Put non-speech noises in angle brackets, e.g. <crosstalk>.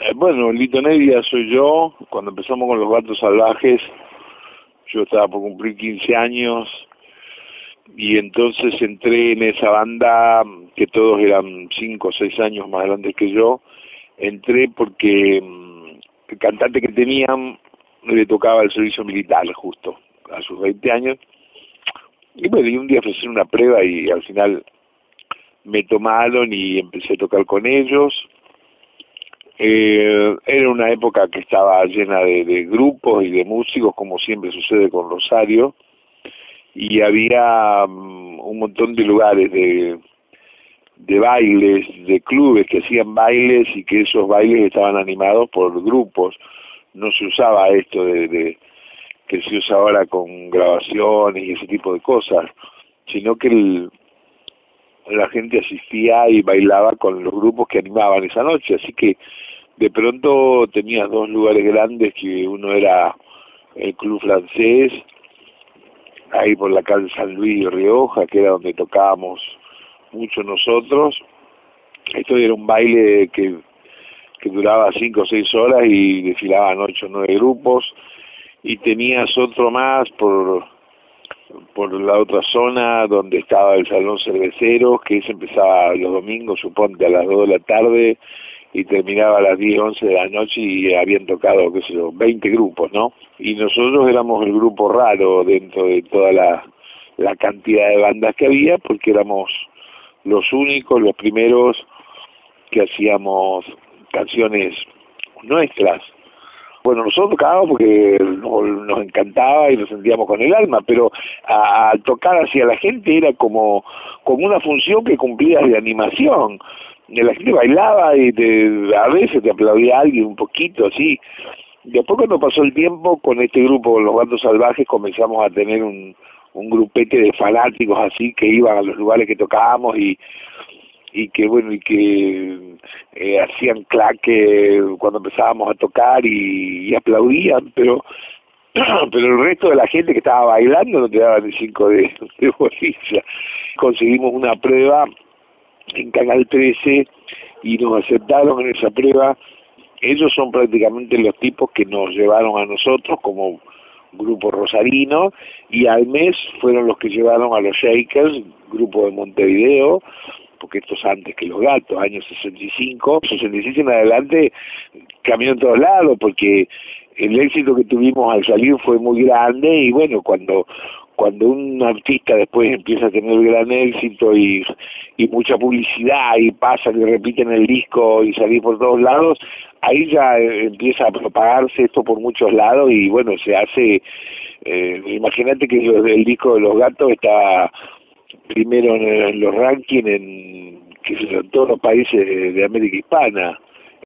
Eh, bueno, Lito Nevia soy yo. Cuando empezamos con los gatos salvajes, yo estaba por cumplir 15 años y entonces entré en esa banda que todos eran 5 o 6 años más grandes que yo. Entré porque mm, el cantante que tenían le tocaba el servicio militar justo a sus 20 años. Y bueno, y un día ofrecieron una prueba y al final me tomaron y empecé a tocar con ellos eh, era una época que estaba llena de, grupos y de músicos, como siempre sucede con Rosario, y había mm, un montón de lugares de, de bailes, de clubes que hacían bailes y que esos bailes estaban animados por grupos. No se usaba esto de, de que se usa ahora con grabaciones y ese tipo de cosas, sino que el, la gente asistía y bailaba con los grupos que animaban esa noche, así que de pronto tenías dos lugares grandes, que uno era el Club Francés, ahí por la calle San Luis Rioja, que era donde tocábamos mucho nosotros. Esto era un baile que, que duraba cinco o seis horas y desfilaban ocho o nueve grupos, y tenías otro más por por la otra zona donde estaba el salón cervecero, que se empezaba los domingos, suponte, a las dos de la tarde y terminaba a las 10, 11 de la noche y habían tocado, qué sé yo, 20 grupos, ¿no? Y nosotros éramos el grupo raro dentro de toda la, la cantidad de bandas que había porque éramos los únicos, los primeros que hacíamos canciones nuestras bueno, nosotros tocábamos porque nos, encantaba y nos sentíamos con el alma, pero al tocar hacia la gente era como, como una función que cumplías de animación. La gente bailaba y te, a veces te aplaudía alguien un poquito así. Después cuando pasó el tiempo, con este grupo, los bandos salvajes, comenzamos a tener un, un grupete de fanáticos así que iban a los lugares que tocábamos y y que bueno y que eh, hacían claque cuando empezábamos a tocar y, aplaudían pero <clears throat> pero el resto de la gente que estaba bailando no te daban ni cinco de, de <laughs> bolilla. Conseguimos una prueba en Canal 13 y nos aceptaron en esa prueba. Ellos son prácticamente los tipos que nos llevaron a nosotros como grupo rosarino y al mes fueron los que llevaron a los Shakers, grupo de Montevideo, porque esto es antes que los gatos, años 65, 66 en adelante cambió en todos lados, porque el éxito que tuvimos al salir fue muy grande y bueno, cuando cuando un artista después empieza a tener gran éxito y, y mucha publicidad y pasa que repiten el disco y salir por todos lados, ahí ya empieza a propagarse esto por muchos lados y bueno, se hace, eh, imagínate que el disco de los gatos está primero en, los rankings en, en todos los países de, América Hispana.